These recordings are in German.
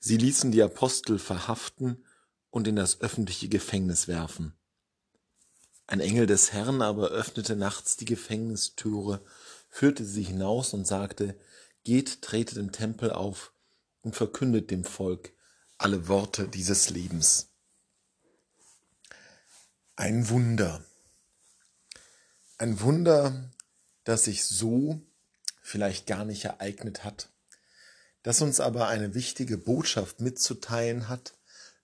Sie ließen die Apostel verhaften und in das öffentliche Gefängnis werfen. Ein Engel des Herrn aber öffnete nachts die Gefängnistüre, führte sie hinaus und sagte, Geht, tretet im Tempel auf und verkündet dem Volk alle Worte dieses Lebens. Ein Wunder. Ein Wunder, das sich so vielleicht gar nicht ereignet hat, das uns aber eine wichtige Botschaft mitzuteilen hat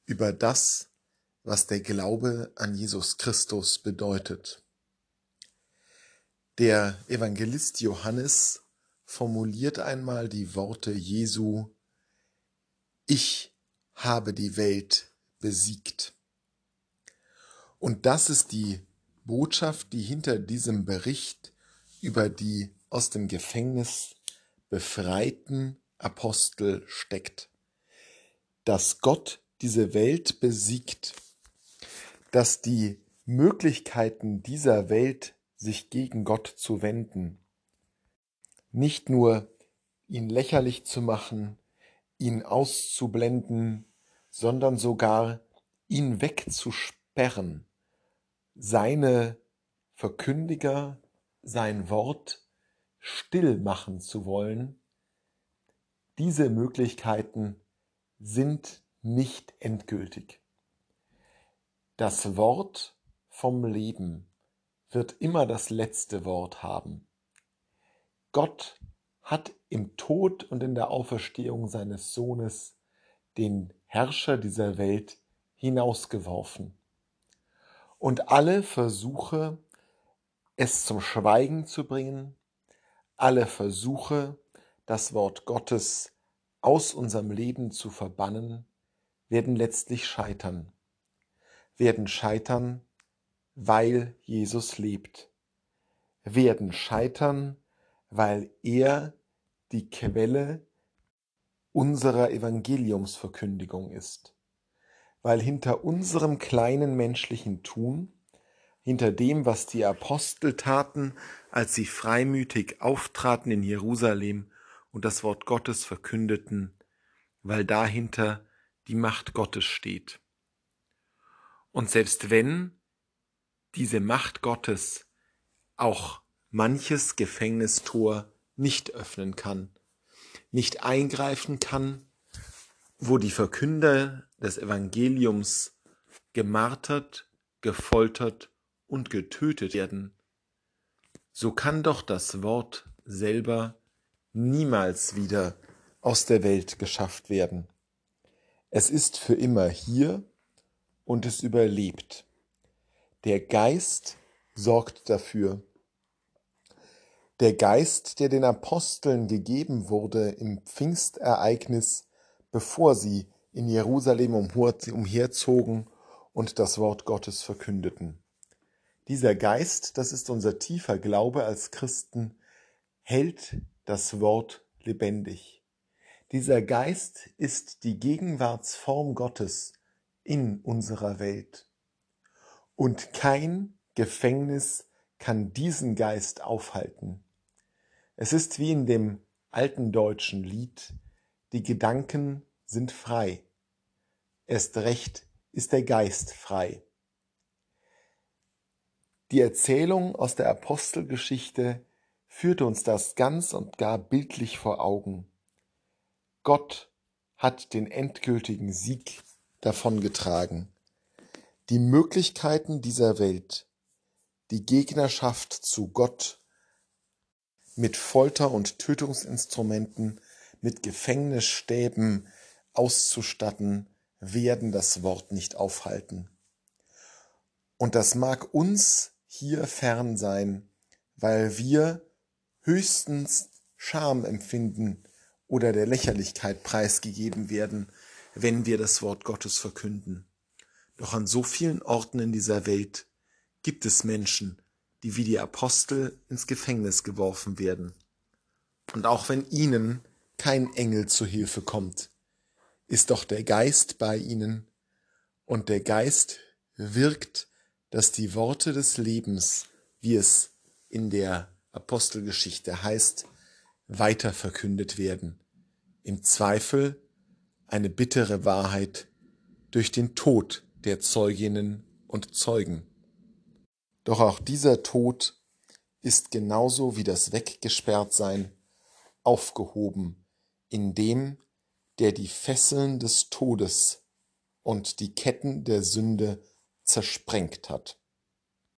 über das, was der Glaube an Jesus Christus bedeutet. Der Evangelist Johannes formuliert einmal die Worte Jesu, ich habe die Welt besiegt. Und das ist die Botschaft, die hinter diesem Bericht über die aus dem Gefängnis befreiten Apostel steckt. Dass Gott diese Welt besiegt, dass die Möglichkeiten dieser Welt, sich gegen Gott zu wenden, nicht nur ihn lächerlich zu machen, ihn auszublenden, sondern sogar ihn wegzusperren, seine Verkündiger, sein Wort still machen zu wollen, diese Möglichkeiten sind nicht endgültig. Das Wort vom Leben wird immer das letzte Wort haben. Gott hat im Tod und in der Auferstehung seines Sohnes den Herrscher dieser Welt hinausgeworfen. Und alle Versuche, es zum Schweigen zu bringen, alle Versuche, das Wort Gottes aus unserem Leben zu verbannen, werden letztlich scheitern. Werden scheitern, weil Jesus lebt. Werden scheitern, weil er die Quelle unserer Evangeliumsverkündigung ist. Weil hinter unserem kleinen menschlichen Tun, hinter dem, was die Apostel taten, als sie freimütig auftraten in Jerusalem und das Wort Gottes verkündeten, weil dahinter die Macht Gottes steht. Und selbst wenn diese Macht Gottes auch manches Gefängnistor nicht öffnen kann, nicht eingreifen kann, wo die Verkünder des Evangeliums gemartert, gefoltert und getötet werden, so kann doch das Wort selber niemals wieder aus der Welt geschafft werden. Es ist für immer hier und es überlebt. Der Geist sorgt dafür, der Geist, der den Aposteln gegeben wurde im Pfingstereignis, bevor sie in Jerusalem umherzogen und das Wort Gottes verkündeten. Dieser Geist, das ist unser tiefer Glaube als Christen, hält das Wort lebendig. Dieser Geist ist die Gegenwartsform Gottes in unserer Welt. Und kein Gefängnis kann diesen Geist aufhalten. Es ist wie in dem alten deutschen Lied, die Gedanken sind frei. Erst recht ist der Geist frei. Die Erzählung aus der Apostelgeschichte führt uns das ganz und gar bildlich vor Augen. Gott hat den endgültigen Sieg davongetragen. Die Möglichkeiten dieser Welt, die Gegnerschaft zu Gott mit Folter- und Tötungsinstrumenten, mit Gefängnisstäben auszustatten, werden das Wort nicht aufhalten. Und das mag uns hier fern sein, weil wir höchstens Scham empfinden oder der Lächerlichkeit preisgegeben werden, wenn wir das Wort Gottes verkünden. Doch an so vielen Orten in dieser Welt gibt es Menschen, die wie die Apostel ins Gefängnis geworfen werden. Und auch wenn ihnen kein Engel zu Hilfe kommt, ist doch der Geist bei ihnen, und der Geist wirkt, dass die Worte des Lebens, wie es in der Apostelgeschichte heißt, weiter verkündet werden. Im Zweifel eine bittere Wahrheit durch den Tod der Zeuginnen und Zeugen. Doch auch dieser Tod ist genauso wie das Weggesperrtsein aufgehoben in dem, der die Fesseln des Todes und die Ketten der Sünde zersprengt hat.